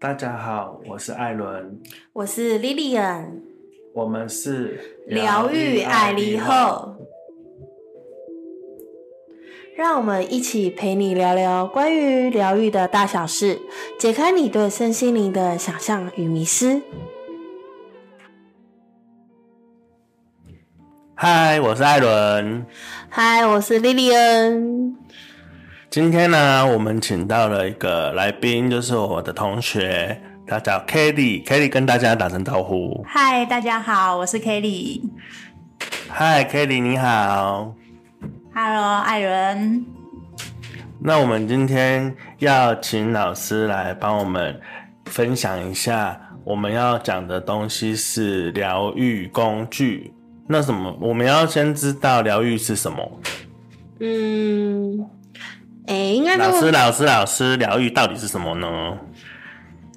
大家好，我是艾伦，我是 Lilian，我们是疗愈爱丽后，让我们一起陪你聊聊关于疗愈的大小事，解开你对身心灵的想象与迷失。嗨，我是艾伦。嗨，我是 Lilian。今天呢，我们请到了一个来宾，就是我的同学，他叫 Kelly。Kelly 跟大家打声招呼。嗨，大家好，我是 Kelly。嗨，Kelly，你好。Hello，艾伦。那我们今天要请老师来帮我们分享一下，我们要讲的东西是疗愈工具。那什么，我们要先知道疗愈是什么？嗯。哎，应该老师，老师，老师，疗愈到底是什么呢？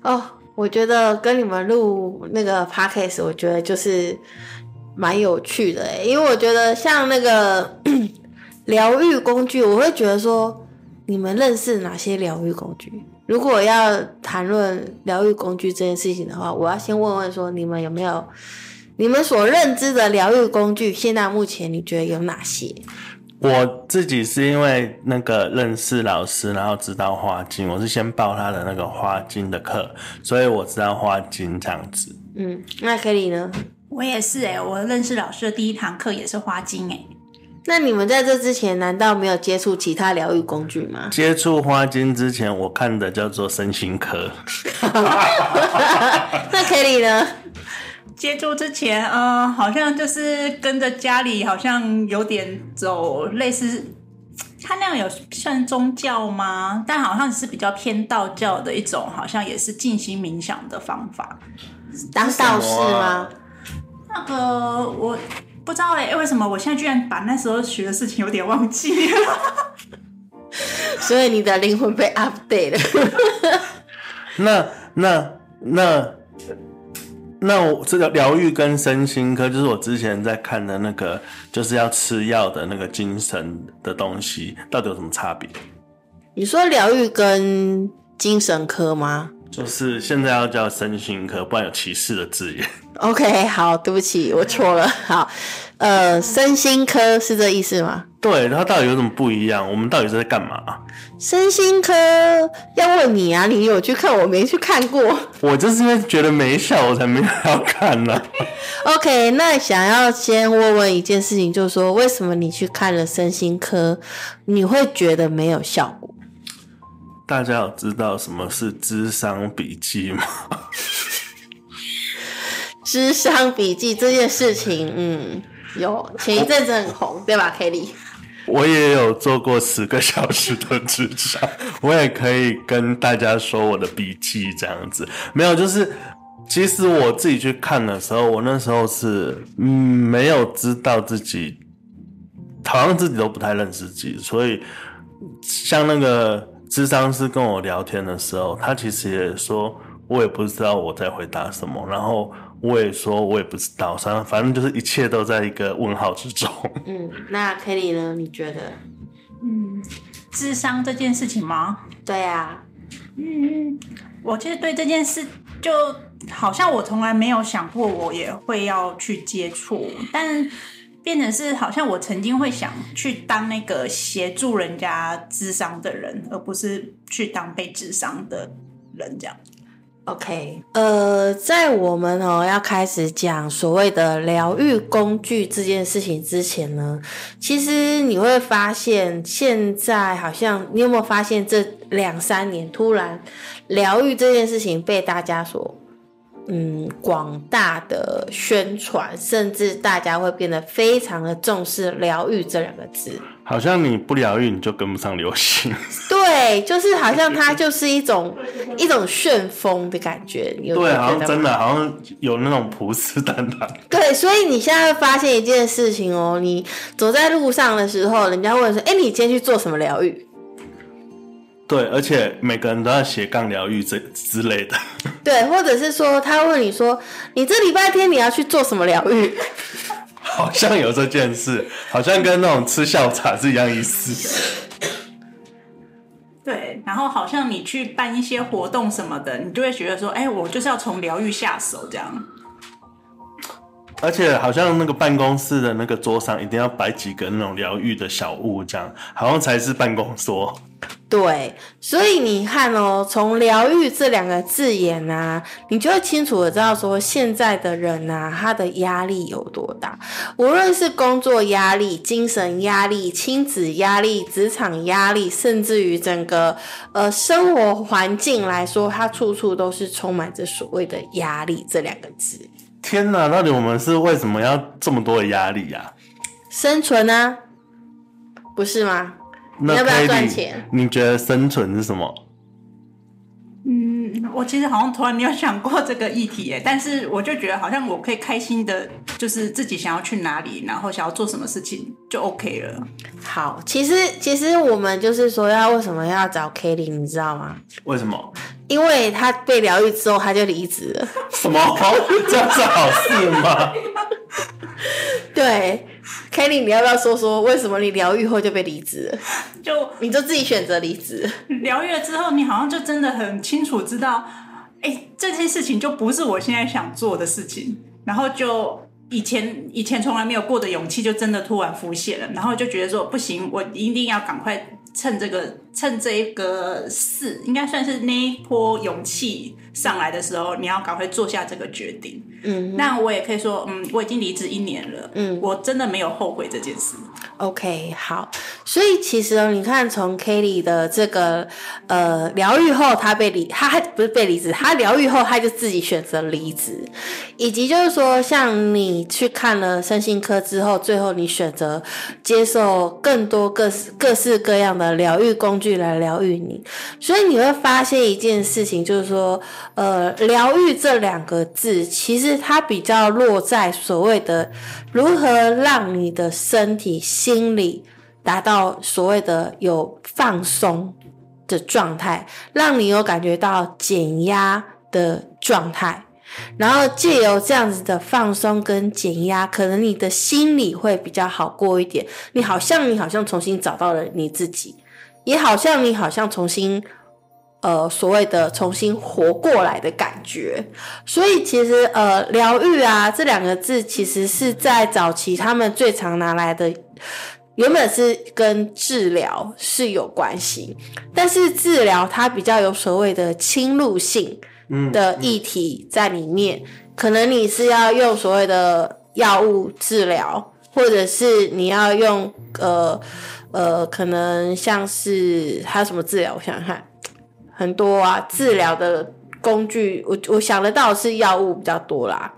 哦，我觉得跟你们录那个 podcast，我觉得就是蛮有趣的哎，因为我觉得像那个 疗愈工具，我会觉得说，你们认识哪些疗愈工具？如果要谈论疗愈工具这件事情的话，我要先问问说，你们有没有你们所认知的疗愈工具？现在目前你觉得有哪些？我自己是因为那个认识老师，然后知道花精，我是先报他的那个花精的课，所以我知道花精这样子。嗯，那 Kelly 呢？我也是哎，我认识老师的第一堂课也是花精哎。那你们在这之前难道没有接触其他疗愈工具吗？接触花精之前，我看的叫做身心科。那 Kelly 呢？接触之前，嗯，好像就是跟着家里，好像有点走类似，他那样有算宗教吗？但好像是比较偏道教的一种，好像也是静心冥想的方法。当道士吗？那个我不知道哎，为什么我现在居然把那时候学的事情有点忘记了？所以你的灵魂被 update 了。那 那那。那我这个疗愈跟身心科，就是我之前在看的那个，就是要吃药的那个精神的东西，到底有什么差别？你说疗愈跟精神科吗？就是现在要叫身心科，不然有歧视的字眼。OK，好，对不起，我错了。好，呃，身心科是这意思吗？对，它到底有什么不一样？我们到底是在干嘛？身心科要问你啊，你有去看？我没去看过。我就是因为觉得没效，我才没有要看呢。OK，那想要先问问一件事情，就是说，为什么你去看了身心科，你会觉得没有效果？大家有知道什么是智商笔记吗？智商笔记这件事情，嗯，有前一阵子很红，对吧，Kelly？我也有做过十个小时的智商，我也可以跟大家说我的笔记这样子。没有，就是其实我自己去看的时候，我那时候是嗯没有知道自己，好像自己都不太认识自己，所以像那个智商师跟我聊天的时候，他其实也说，我也不知道我在回答什么，然后。我也说，我也不知道，反正反正就是一切都在一个问号之中。嗯，那 Kelly 呢？你觉得？嗯，智商这件事情吗？对啊。嗯，我其实对这件事，就好像我从来没有想过，我也会要去接触，但变成是好像我曾经会想去当那个协助人家智商的人，而不是去当被智商的人这样。OK，呃，在我们哦要开始讲所谓的疗愈工具这件事情之前呢，其实你会发现，现在好像你有没有发现，这两三年突然疗愈这件事情被大家所。嗯，广大的宣传，甚至大家会变得非常的重视“疗愈”这两个字。好像你不疗愈，你就跟不上流行。对，就是好像它就是一种一种旋风的感觉。对，好像真的好像有那种普斯丹丹。对，所以你现在会发现一件事情哦，你走在路上的时候，人家问说：“哎，你今天去做什么疗愈？”对，而且每个人都要斜杠疗愈这之类的。对，或者是说，他问你说，你这礼拜天你要去做什么疗愈？好像有这件事，好像跟那种吃下午茶是一样意思。对，然后好像你去办一些活动什么的，你就会觉得说，哎，我就是要从疗愈下手这样。而且好像那个办公室的那个桌上一定要摆几个那种疗愈的小物，这样好像才是办公桌。对，所以你看哦，从疗愈这两个字眼啊，你就会清楚的知道说，现在的人啊，他的压力有多大。无论是工作压力、精神压力、亲子压力、职场压力，甚至于整个呃生活环境来说，它处处都是充满着所谓的压力这两个字。天哪，到底我们是为什么要这么多的压力呀？生存啊，不是吗？那要不要赚钱你觉得生存是什么？嗯，我其实好像从来没有想过这个议题耶，但是我就觉得好像我可以开心的，就是自己想要去哪里，然后想要做什么事情就 OK 了。好，其实其实我们就是说要为什么要找 Kelly，你知道吗？为什么？因为他被疗愈之后，他就离职了。什么？这样是好事吗？对，Kelly，你要不要说说为什么你疗愈后就被离职了？就你就自己选择离职？疗愈了之后，你好像就真的很清楚知道，哎，这件事情就不是我现在想做的事情，然后就以前以前从来没有过的勇气，就真的突然浮现了，然后就觉得说不行，我一定要赶快趁这个趁这一个事，应该算是那一波勇气上来的时候，你要赶快做下这个决定。嗯那我也可以说，嗯，我已经离职一年了，嗯我真的没有后悔这件事。，OK，好。所以其实哦你看，从 Kelly 的这个呃疗愈后，他被离，他还不是被离职，他疗愈后他就自己选择离职，以及就是说，像你去看了身心科之后，最后你选择接受更多各式各式各样的疗愈工具来疗愈你，所以你会发现一件事情，就是说，呃，疗愈这两个字，其实它比较落在所谓的如何让你的身体、心理达到所谓的有放松的状态，让你有感觉到减压的状态。然后借由这样子的放松跟减压，可能你的心理会比较好过一点。你好像你好像重新找到了你自己，也好像你好像重新呃所谓的重新活过来的感觉。所以其实呃疗愈啊这两个字，其实是在早期他们最常拿来的。原本是跟治疗是有关系，但是治疗它比较有所谓的侵入性，的议题在里面，可能你是要用所谓的药物治疗，或者是你要用呃呃，可能像是还有什么治疗？我想想看，很多啊，治疗的工具，我我想得到是药物比较多啦。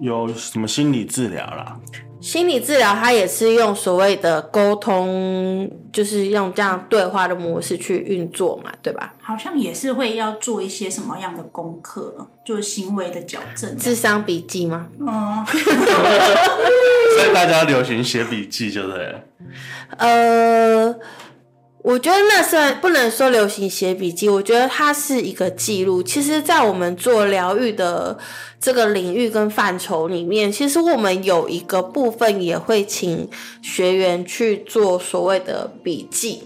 有什么心理治疗啦？心理治疗它也是用所谓的沟通，就是用这样对话的模式去运作嘛，对吧？好像也是会要做一些什么样的功课，就是行为的矫正。智商笔记吗？哦，所以大家流行写笔记，就对了。呃，我觉得那算不能说流行写笔记，我觉得它是一个记录。其实，在我们做疗愈的这个领域跟范畴里面，其实我们有一个部分也会请学员去做所谓的笔记。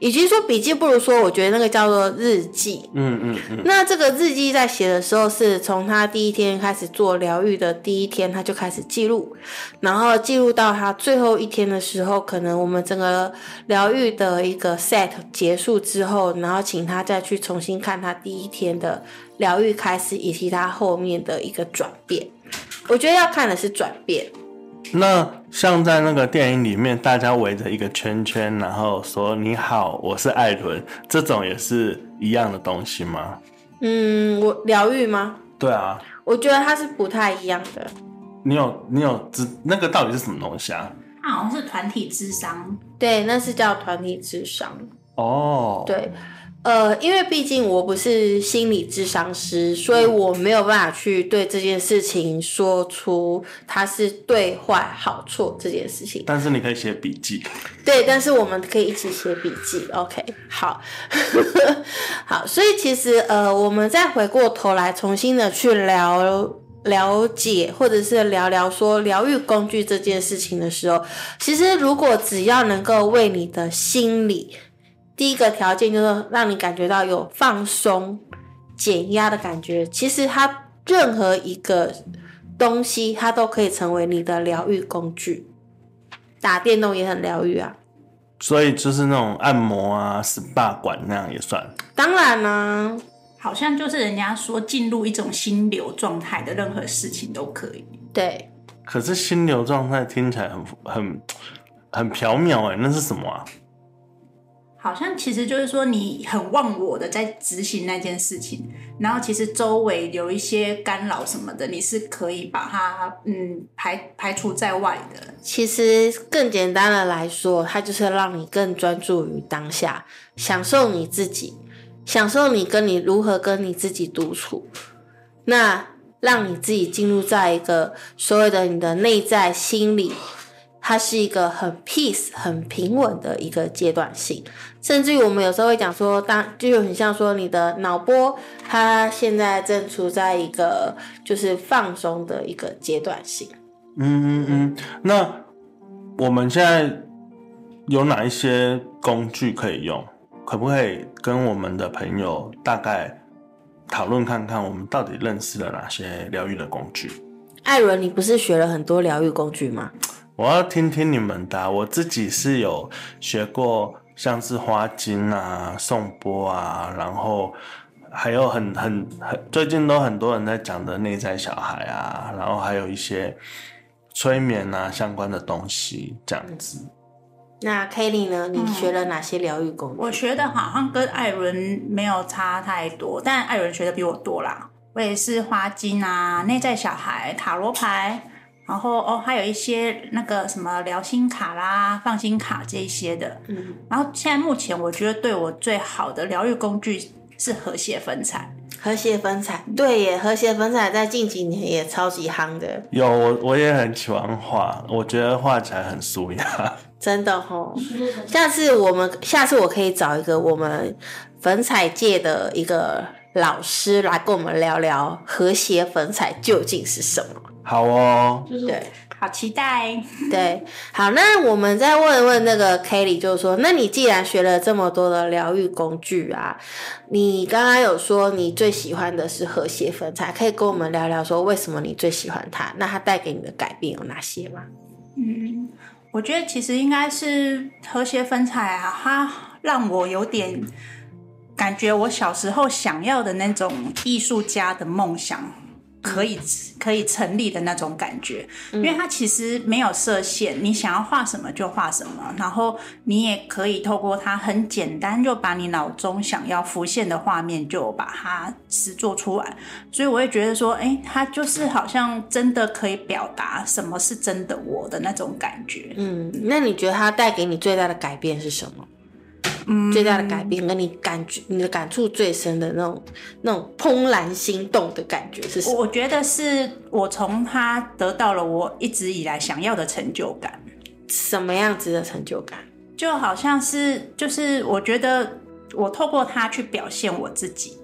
与其说笔记，不如说我觉得那个叫做日记。嗯嗯嗯，那这个日记在写的时候，是从他第一天开始做疗愈的第一天，他就开始记录，然后记录到他最后一天的时候，可能我们整个疗愈的一个 set 结束之后，然后请他再去重新看他第一天的疗愈开始，以及他后面的一个转变。我觉得要看的是转变。那像在那个电影里面，大家围着一个圈圈，然后说“你好，我是艾伦”，这种也是一样的东西吗？嗯，我疗愈吗？对啊，我觉得它是不太一样的。你有你有知那个到底是什么东西啊？它好像是团体智商，对，那是叫团体智商。哦，，对，呃，因为毕竟我不是心理智商师，所以我没有办法去对这件事情说出它是对坏好错这件事情。但是你可以写笔记。对，但是我们可以一起写笔记。OK，好，好，所以其实呃，我们再回过头来重新的去聊。了解，或者是聊聊说疗愈工具这件事情的时候，其实如果只要能够为你的心理第一个条件就是让你感觉到有放松、减压的感觉。其实它任何一个东西，它都可以成为你的疗愈工具。打电动也很疗愈啊。所以就是那种按摩啊、SPA 馆那样也算。当然啦、好像就是人家说进入一种心流状态的任何事情都可以。对，可是心流状态听起来很很很缥缈哎，那是什么啊？好像其实就是说你很忘我的在执行那件事情，然后其实周围有一些干扰什么的，你是可以把它嗯排排除在外的。其实更简单的来说，它就是让你更专注于当下，享受你自己，享受你跟你如何跟你自己独处，那让你自己进入在一个所谓的你的内在心理，它是一个很 peace、很平稳的一个阶段性。甚至于我们有时候会讲说，当就很像说你的脑波，它现在正处在一个就是放松的一个阶段性。嗯嗯嗯。那我们现在有哪一些工具可以用？可不可以跟我们的朋友大概讨论看看，我们到底认识了哪些疗愈的工具？艾伦，你不是学了很多疗愈工具吗？我要听听你们的啊。我自己是有学过，像是花精啊、颂钵啊，然后还有很很很最近都很多人在讲的内在小孩啊，然后还有一些催眠啊相关的东西，这样子。那 Kelly 呢？你学了哪些疗愈工具？我学的好像跟艾伦没有差太多，但艾伦学的比我多啦。我也是花精啊、内在小孩、塔罗牌，然后哦还有一些那个什么疗心卡啦、放心卡这一些的。嗯，然后现在目前我觉得对我最好的疗愈工具是和谐粉彩。和谐粉彩，对耶，和谐粉彩在近几年也超级夯的，有我我也很喜欢画，我觉得画起来很舒雅。真的吼。下次我们，下次我可以找一个我们粉彩界的一个老师来跟我们聊聊和谐粉彩究竟是什么。好哦，对。好期待！对，好，那我们再问问那个 Kelly，就是说，那你既然学了这么多的疗愈工具啊，你刚刚有说你最喜欢的是和谐粉彩，可以跟我们聊聊说为什么你最喜欢它？那它带给你的改变有哪些吗？嗯，我觉得其实应该是和谐粉彩啊，它让我有点感觉，我小时候想要的那种艺术家的梦想。可以可以成立的那种感觉，因为它其实没有设限，你想要画什么就画什么，然后你也可以透过它很简单，就把你脑中想要浮现的画面就把它实做出来。所以我会觉得说，哎，它就是好像真的可以表达什么是真的我的那种感觉。嗯，那你觉得它带给你最大的改变是什么？嗯，最大的改变跟你感觉、你的感触最深的那种、那种怦然心动的感觉是什么？我觉得是我从他得到了我一直以来想要的成就感。什么样子的成就感？就好像是，就是我觉得我透过他去表现我自己，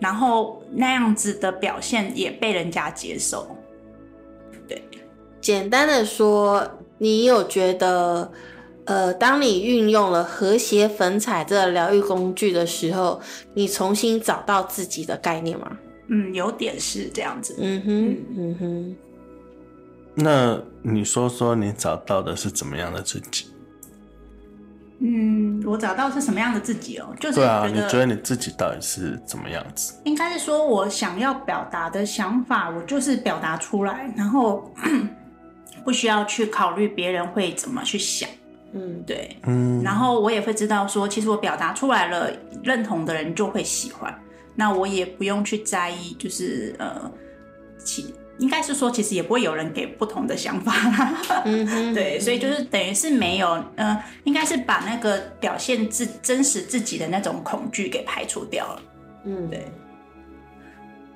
然后那样子的表现也被人家接受。对，简单的说，你有觉得？呃，当你运用了和谐粉彩这个疗愈工具的时候，你重新找到自己的概念吗？嗯，有点是这样子。嗯哼，嗯哼。那你说说，你找到的是怎么样的自己？嗯，我找到是什么样的自己哦，就是对啊，你觉得你自己到底是怎么样子？应该是说我想要表达的想法，我就是表达出来，然后 不需要去考虑别人会怎么去想。嗯，对，嗯，然后我也会知道说，其实我表达出来了，认同的人就会喜欢，那我也不用去在意，就是呃，其应该是说，其实也不会有人给不同的想法啦。嗯，对，所以就是等于是没有，呃，应该是把那个表现自真实自己的那种恐惧给排除掉了。嗯，对。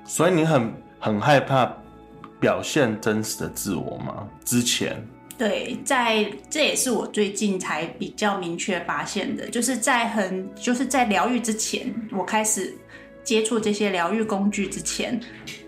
所以你很很害怕表现真实的自我吗？之前？对，在这也是我最近才比较明确发现的，就是在很就是在疗愈之前，我开始接触这些疗愈工具之前，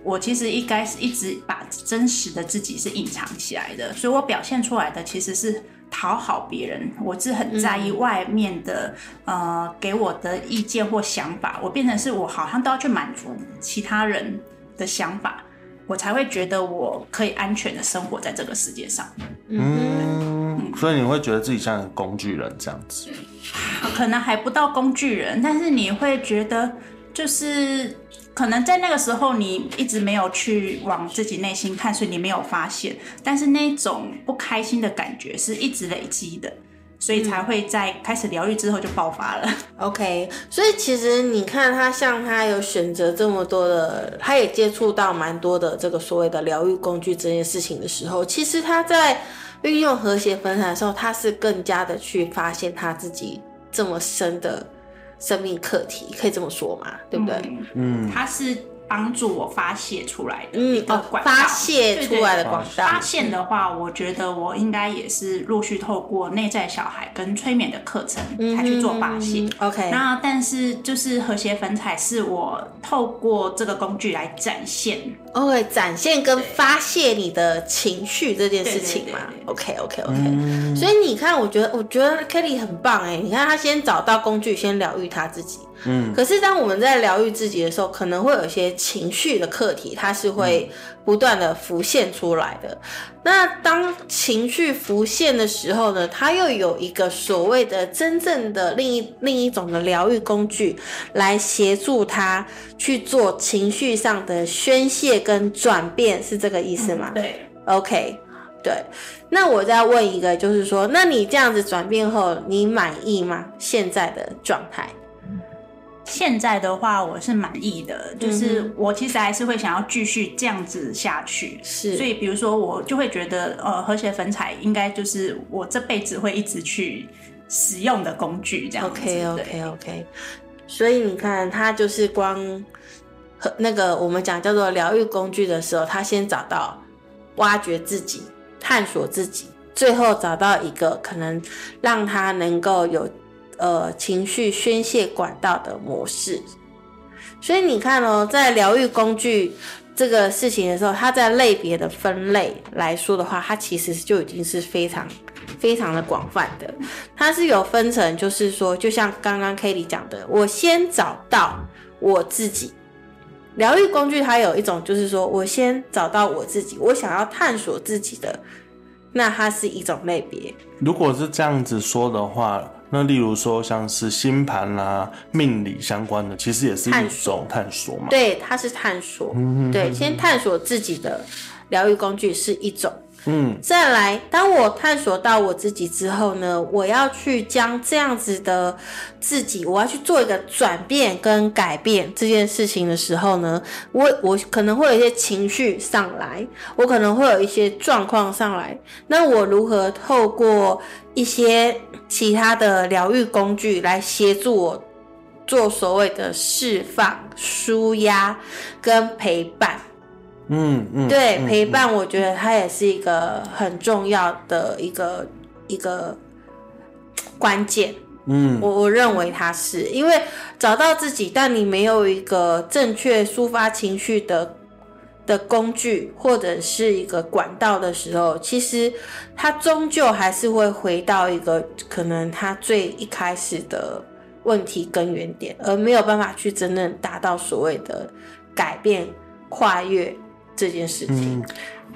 我其实应该是一直把真实的自己是隐藏起来的，所以我表现出来的其实是讨好别人，我是很在意外面的、呃给我的意见或想法，我变成是我好像都要去满足其他人的想法，我才会觉得我可以安全的生活在这个世界上。嗯，所以你会觉得自己像个工具人这样子。可能还不到工具人，但是你会觉得，就是可能在那个时候你一直没有去往自己内心看，所以你没有发现。但是那种不开心的感觉是一直累积的，所以才会在开始疗愈之后就爆发了。OK，所以其实你看他像他有选择这么多的，他也接触到蛮多的这个所谓的疗愈工具这件事情的时候，其实他在运用和谐分散的时候，他是更加的去发现他自己这么深的生命课题，可以这么说嘛？对不对？嗯，他是帮助我发泄出来的嗯一个哦管道，发泄出来的管道。发现的话，我觉得我应该也是陆续透过内在小孩跟催眠的课程才去做发泄。嗯 OK，那但是就是和谐粉彩是我透过这个工具来展现，OK，展现跟发泄你的情绪这件事情嘛对对对对？OK OK OK，、所以你看，我觉得我觉得 Kelly 很棒哎，你看他先找到工具，先疗愈他自己。嗯，可是当我们在疗愈自己的时候，可能会有一些情绪的课题，它是会不断的浮现出来的。那当情绪浮现的时候呢，它又有一个所谓的真正的另一另一种的疗愈工具，来协助他去做情绪上的宣泄跟转变，是这个意思吗？对，OK，对。那我再问一个，就是说，那你这样子转变后，你满意吗？现在的状态？现在的话我是满意的，嗯就是我其实还是会想要继续这样子下去。是所以比如说我就会觉得，呃，和谐粉彩应该就是我这辈子会一直去使用的工具，这样子。OK OK OK 所以你看，他就是光和那个我们讲叫做疗愈工具的时候，他先找到挖掘自己、探索自己，最后找到一个可能让他能够有呃情绪宣泄管道的模式。所以你看哦，在疗愈工具这个事情的时候，它在类别的分类来说的话，它其实就已经是非常非常的广泛的。它是有分成，就是说，就像刚刚 k a t 讲的，我先找到我自己。疗愈工具它有一种，就是说我先找到我自己，我想要探索自己的，那它是一种类别。如果是这样子说的话，那例如说像是星盘啦、命理相关的，其实也是一种探索嘛。对，它是探索，对，先探索自己的疗愈工具是一种。嗯，再来，当我探索到我自己之后呢，我要去将这样子的自己，我要去做一个转变跟改变这件事情的时候呢，我我可能会有一些情绪上来，我可能会有一些状况上来，那我如何透过一些其他的疗愈工具来协助我做所谓的释放、舒压跟陪伴？嗯嗯，对，嗯陪伴，我觉得它也是一个很重要的一个一个关键。嗯。我我认为它是。因为找到自己，但你没有一个正确抒发情绪的的工具或者是一个管道的时候，其实它终究还是会回到一个可能它最一开始的问题根源点，而没有办法去真正达到所谓的改变、跨越这件事情。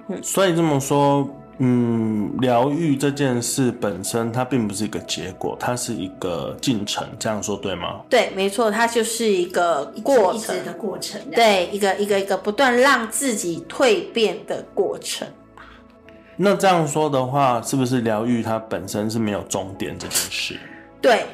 嗯所以这么说，嗯，疗愈这件事本身它并不是一个结果，它是一个进程，这样说对吗？对，没错，它就是一个过程一直，的过程。对，一个一个一个不断让自己蜕变的过程。那这样说的话，是不是疗愈它本身是没有终点这件事？对，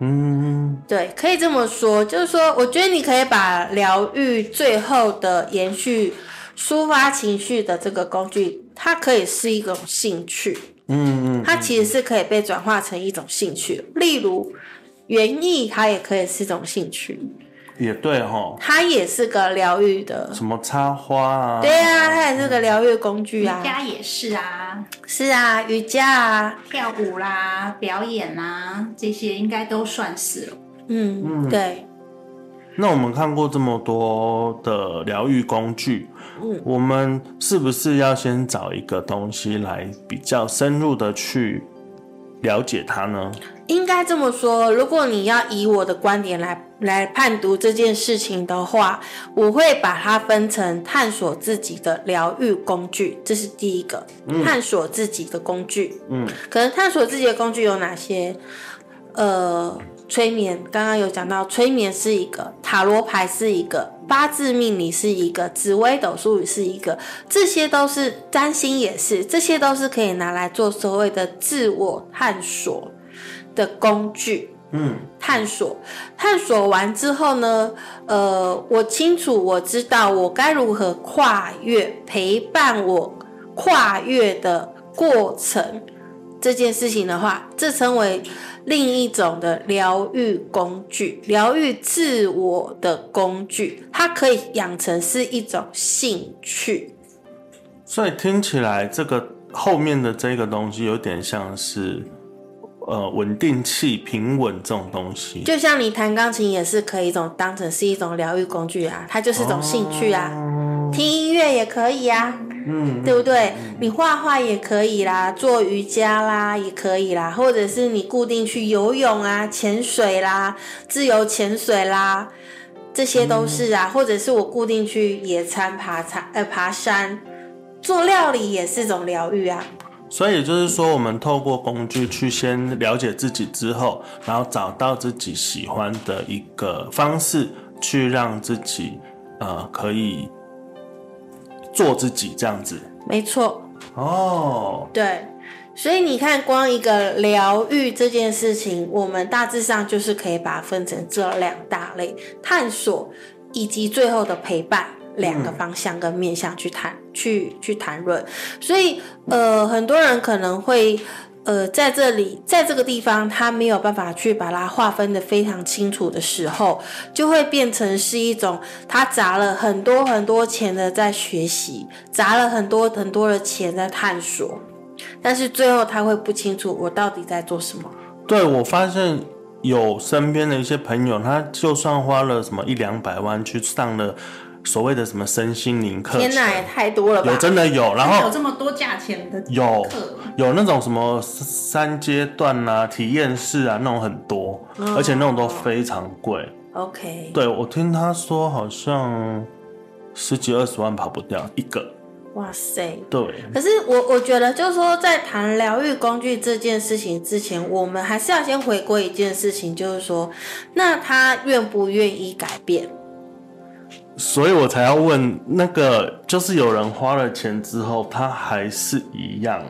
嗯，对，可以这么说，就是说，我觉得你可以把疗愈最后的延续、抒发情绪的这个工具，它可以是一种兴趣，嗯嗯，它其实是可以被转化成一种兴趣。例如，园艺，它也可以是一种兴趣，也对哈，它也是个疗愈的。什么插花啊，对啊，它也是个疗愈工具啊。瑜啊。伽也是啊，是啊，瑜伽啊，跳舞啦、表演啦，这些应该都算是。了。嗯，对，那我们看过这么多的疗愈工具，嗯我们是不是要先找一个东西来比较深入的去了解它呢？应该这么说，如果你要以我的观点来来判读这件事情的话，我会把它分成探索自己的疗愈工具，这是第一个，探索自己的工具。嗯，可能探索自己的工具有哪些？呃，催眠，刚刚有讲到，催眠是一个，塔罗牌是一个，八字命理是一个，紫微斗数是一个，这些都是占星也是，这些都是可以拿来做所谓的自我探索的工具。嗯，探索，探索完之后呢，呃，我清楚，我知道我该如何跨越，陪伴我跨越的过程这件事情的话，这称为另一种的疗愈工具，疗愈自我的工具，它可以养成是一种兴趣。所以听起来这个后面的这个东西有点像是。呃，稳定器、平稳这种东西，就像你弹钢琴也是可以一种当成是一种疗愈工具啊，它就是一种兴趣啊，听音乐也可以啊，嗯，对不对？你画画也可以啦，做瑜伽啦也可以啦，或者是你固定去游泳啊、潜水啦、自由潜水啦，这些都是啊，或者是我固定去野餐、爬山、呃爬山，做料理也是种疗愈啊。所以就是说，我们透过工具去先了解自己之后，然后找到自己喜欢的一个方式，去让自己呃可以做自己这样子。没错，哦，对，所以你看，光一个疗愈这件事情，我们大致上就是可以把它分成这两大类：探索以及最后的陪伴。两个方向跟面向去谈，去去谈论，所以呃，很多人可能会呃在这里，在这个地方，他没有办法去把它划分的非常清楚的时候，就会变成是一种他砸了很多很多钱的在学习，砸了很多很多的钱在探索，但是最后他会不清楚我到底在做什么。对我发现有身边的一些朋友，他就算花了什么一两百万去上了。所谓的什么身心灵课程，天哪，也太多了吧？有真的有，然后有这么多价钱的有课，有那种什么三阶段啊、体验式啊那种很多，而且那种都非常贵。OK，对我听他说好像十几二十万跑不掉一个。哇塞！对，可是我我觉得，就是说，在谈疗愈工具这件事情之前，我们还是要先回归一件事情，就是说，那他愿不愿意改变？所以我才要问那个，就是有人花了钱之后，他还是一样。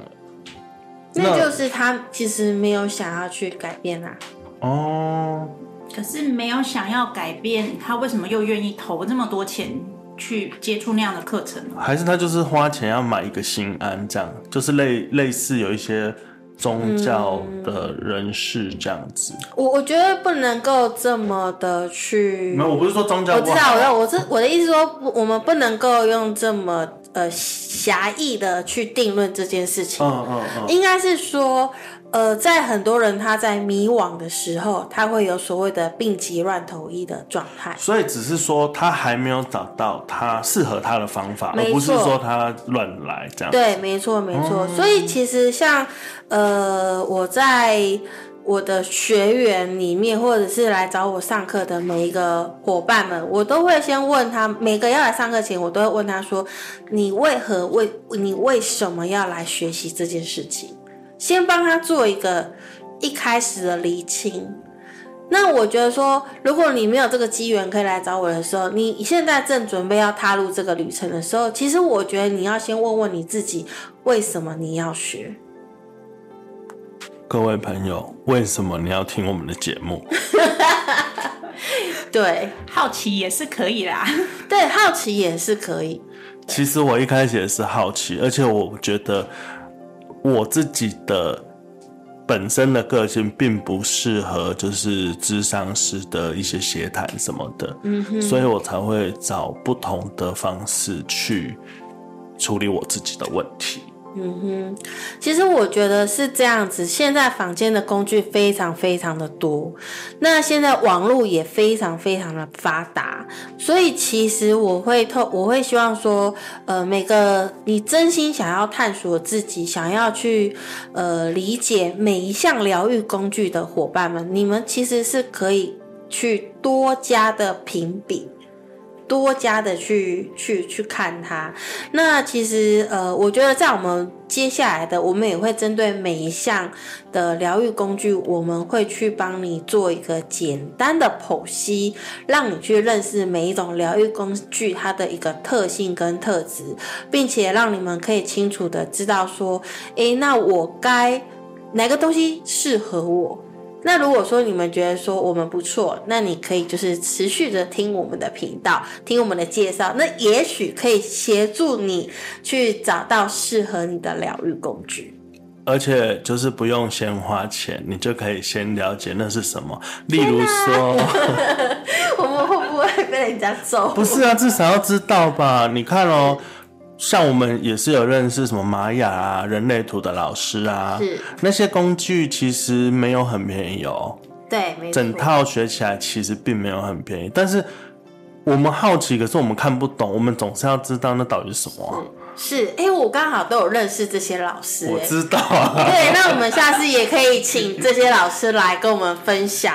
那就是他其实没有想要去改变啊。哦，可是没有想要改变，他为什么又愿意投这么多钱去接触那样的课程呢？还是他就是花钱要买一个心安，这样就是类类似有一些宗教的人士这样子。我我觉得不能够这么的去，没有，我不是说宗教我知道，我知道我是我的意思说，我们不能够用这么呃狭义的去定论这件事情。嗯嗯嗯，应该是说，呃，在很多人他在迷惘的时候，他会有所谓的病急乱投医的状态。所以只是说他还没有找到他适合他的方法，而不是说他乱来这样。对，没错，没错。所以其实像呃，我在我的学员里面，或者是来找我上课的每一个伙伴们，我都会先问他，每个要来上课前，我都会问他说：“你为何为你为什么要来学习这件事情？”先帮他做一个一开始的厘清。那我觉得说，如果你没有这个机缘可以来找我的时候，你现在正准备要踏入这个旅程的时候，其实我觉得你要先问问你自己，为什么你要学？各位朋友，为什么你要听我们的节目？对好奇也是可以啦。对，好奇也是可以。其实我一开始也是好奇，而且我觉得我自己的本身的个性并不适合就是智商师的一些协谈什么的，嗯，所以我才会找不同的方式去处理我自己的问题。嗯哼，其实我觉得是这样子。现在房间的工具非常非常的多，那现在网络也非常非常的发达，所以其实我会透，我会希望说，呃，每个你真心想要探索自己，想要去呃理解每一项疗愈工具的伙伴们，你们其实是可以去多加的评比。多加的去去去看它，那其实呃，我觉得在我们接下来的，我们也会针对每一项的疗愈工具，我们会去帮你做一个简单的剖析，让你去认识每一种疗愈工具它的一个特性跟特质，并且让你们可以清楚的知道说，诶，那我该哪个东西适合我。那如果说你们觉得说我们不错，那你可以就是持续的听我们的频道，听我们的介绍，那也许可以协助你去找到适合你的疗愈工具。而且就是不用先花钱，你就可以先了解那是什么。例如说，我们会不会被人家揍？不是啊，至少要知道吧？你看哦。像我们也是有认识什么玛雅啊、人类图的老师啊，是那些工具其实没有很便宜哦。对，没错。整套学起来其实并没有很便宜，但是我们好奇，可是我们看不懂，我们总是要知道那到底是什么。是，哎，我刚好都有认识这些老师，我知道啊。对，那我们下次也可以请这些老师来跟我们分享，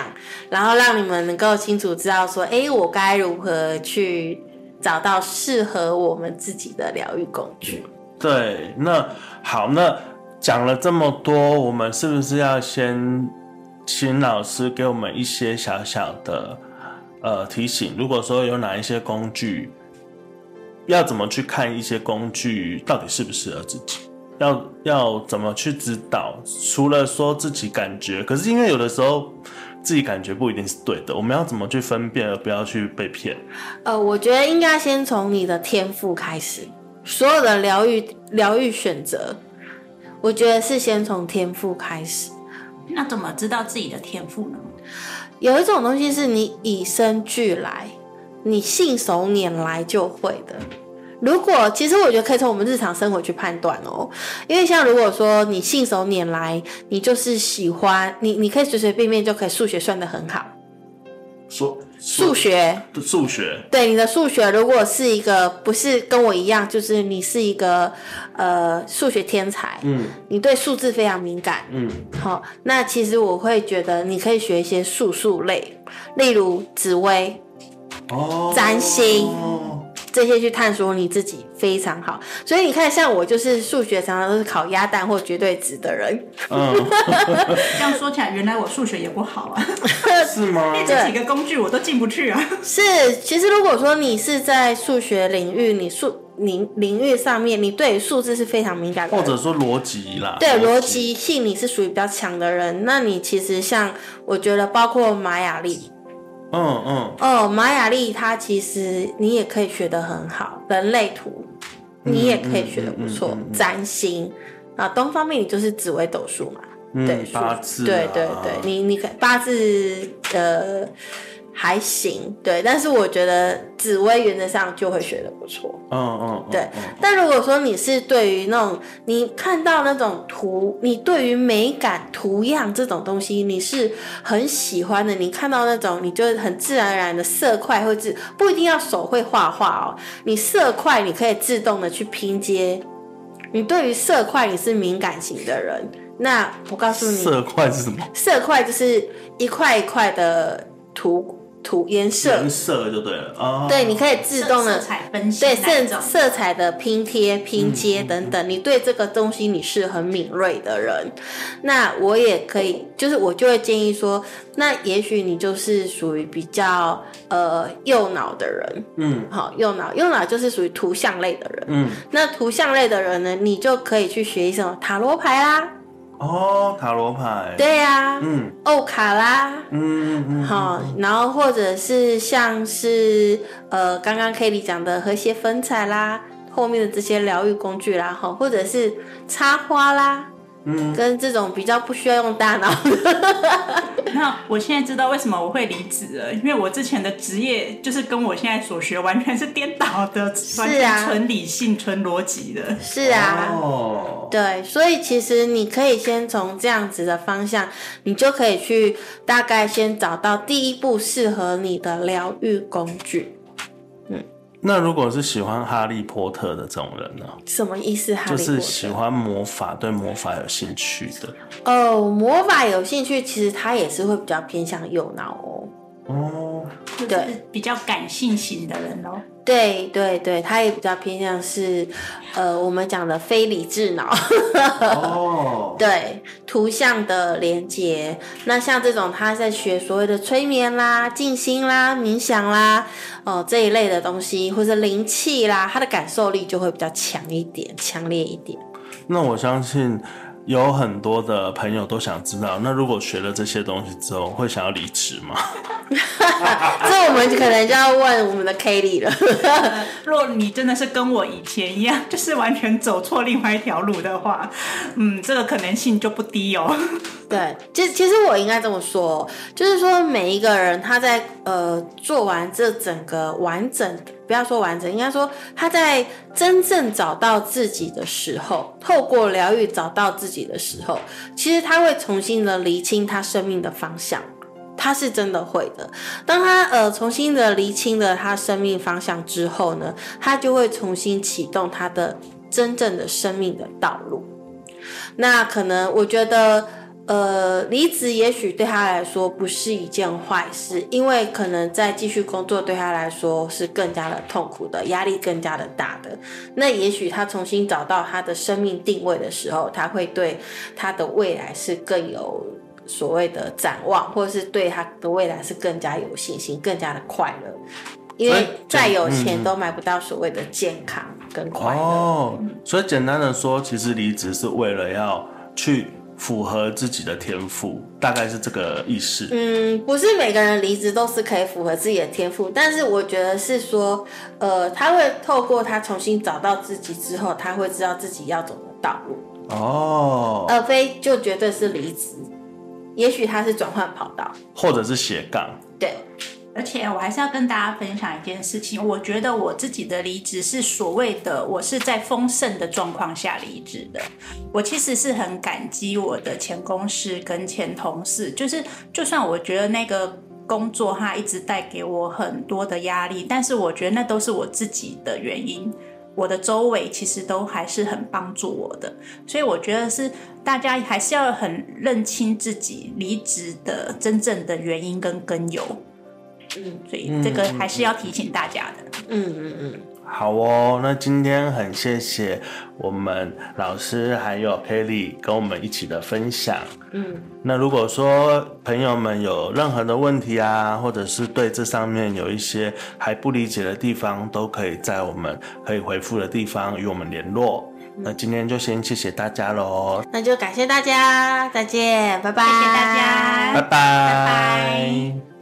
然后让你们能够清楚知道说，哎，我该如何去。找到适合我们自己的疗愈工具。对，那好，那讲了这么多，我们是不是要先请老师给我们一些小小的呃提醒？如果说有哪一些工具，要怎么去看一些工具到底适不适合自己？要要怎么去知道？除了说自己感觉，可是因为有的时候。自己感觉不一定是对的，我们要怎么去分辨，而不要去被骗？呃，我觉得应该先从你的天赋开始，所有的疗愈疗愈选择，我觉得是先从天赋开始。那怎么知道自己的天赋呢？有一种东西是你与生俱来，你信手拈来就会的。如果其实我觉得可以从我们日常生活去判断哦，因为像如果说你信手拈来，你就是喜欢你，你可以随随便便就可以数学算得很好。数数学。数学。对你的数学，如果是一个不是跟我一样，就是你是一个呃数学天才，嗯，你对数字非常敏感，嗯，好，那其实我会觉得你可以学一些数数类，例如紫薇哦，占星。这些去探索你自己非常好，所以你看，像我就是数学常常都是考鸭蛋或绝对值的人。这样说起来，原来我数学也不好啊？是吗？这几个工具我都进不去啊。是，其实如果说你是在数学领域，你数领领域上面，你对数字是非常敏感的，或者说逻辑啦，对逻辑性你是属于比较强的人，那你其实像我觉得，包括玛雅历。嗯嗯。哦，玛雅历它其实你也可以学得很好，人类图你也可以学得不错，占星。啊，东方面你就是紫微斗数嘛，对八字，对对对，你你可八字呃。还行，对，但是我觉得紫薇原则上就会学的不错，嗯嗯，对。但如果说你是对于那种你看到那种图，你对于美感图样这种东西你是很喜欢的，你看到那种你就很自然而然的色块会自不一定要手会画画哦，你色块你可以自动的去拼接。你对于色块你是敏感型的人，那我告诉你，色块是什么？色块就是一块一块的图。涂颜色，颜色就对了。啊。对，你可以自动的色彩分析，对色色彩的拼贴、拼接等等。你对这个东西你是很敏锐的人，那我也可以，就是我就会建议说，那也许你就是属于比较呃右脑的人，嗯，好，右脑右脑就是属于图像类的人，嗯，那图像类的人呢，你就可以去学一什塔罗牌啦。哦，塔罗牌，对呀，嗯，欧卡啦，嗯嗯好，然后或者是像是呃，刚刚 Kelly 讲的和谐粉彩啦，后面的这些疗愈工具啦，哈，或者是插花啦，嗯，跟这种比较不需要用大脑。那我现在知道为什么我会离职了，因为我之前的职业就是跟我现在所学完全是颠倒的，是啊纯理性、纯逻辑的。是啊，哦，对，所以其实你可以先从这样子的方向，你就可以去大概先找到第一步适合你的疗愈工具。那如果是喜欢哈利波特的这种人呢？什么意思？就是喜欢魔法，对魔法有兴趣的。哦，魔法有兴趣，其实他也是会比较偏向右脑哦。哦，对，比较感性型的人哦。对对对，他也比较偏向是，呃，我们讲的非理智脑。哦。对，图像的连接。那像这种他在学所谓的催眠啦、静心啦、冥想啦，哦这一类的东西，或者灵气啦，他的感受力就会比较强一点、强烈一点。那我相信。有很多的朋友都想知道，那如果学了这些东西之后，会想要离职吗？这我们可能就要问我们的 Kelly 了。若你真的是跟我以前一样，就是完全走错另外一条路的话，嗯，这个可能性就不低哦。对，其实其实我应该这么说，就是说每一个人他在呃做完这整个完整。不要说完整，应该说他在真正找到自己的时候，透过疗愈找到自己的时候，其实他会重新的厘清他生命的方向，他是真的会的。当他呃重新的厘清了他生命方向之后呢，他就会重新启动他的真正的生命的道路。那可能我觉得。呃，离职也许对他来说不是一件坏事，因为可能再继续工作对他来说是更加的痛苦的，压力更加的大的。那也许他重新找到他的生命定位的时候，他会对他的未来是更有所谓的展望，或者是对他的未来是更加有信心，更加的快乐。因为再有钱都买不到所谓的健康跟快乐。哦，所以简单的说，其实离职是为了要去。符合自己的天赋，大概是这个意思。嗯，不是每个人离职都是可以符合自己的天赋，但是我觉得是说，呃，他会透过他重新找到自己之后，他会知道自己要走的道路。哦，而非就绝对是离职，也许他是转换跑道，或者是斜杠。对。而且我还是要跟大家分享一件事情，我觉得我自己的离职是所谓的我是在丰盛的状况下离职的。我其实是很感激我的前公司跟前同事，就是就算我觉得那个工作它一直带给我很多的压力，但是我觉得那都是我自己的原因。我的周围其实都还是很帮助我的，所以我觉得是大家还是要很认清自己离职的真正的原因跟根由。嗯，所以这个还是要提醒大家的。嗯嗯嗯，好哦，那今天很谢谢我们老师还有 Kelly 跟我们一起的分享。嗯，那如果说朋友们有任何的问题啊，或者是对这上面有一些还不理解的地方，都可以在我们可以回复的地方与我们联络。那今天就先谢谢大家喽，那就感谢大家，再见，拜拜，谢谢大家，拜拜，拜拜。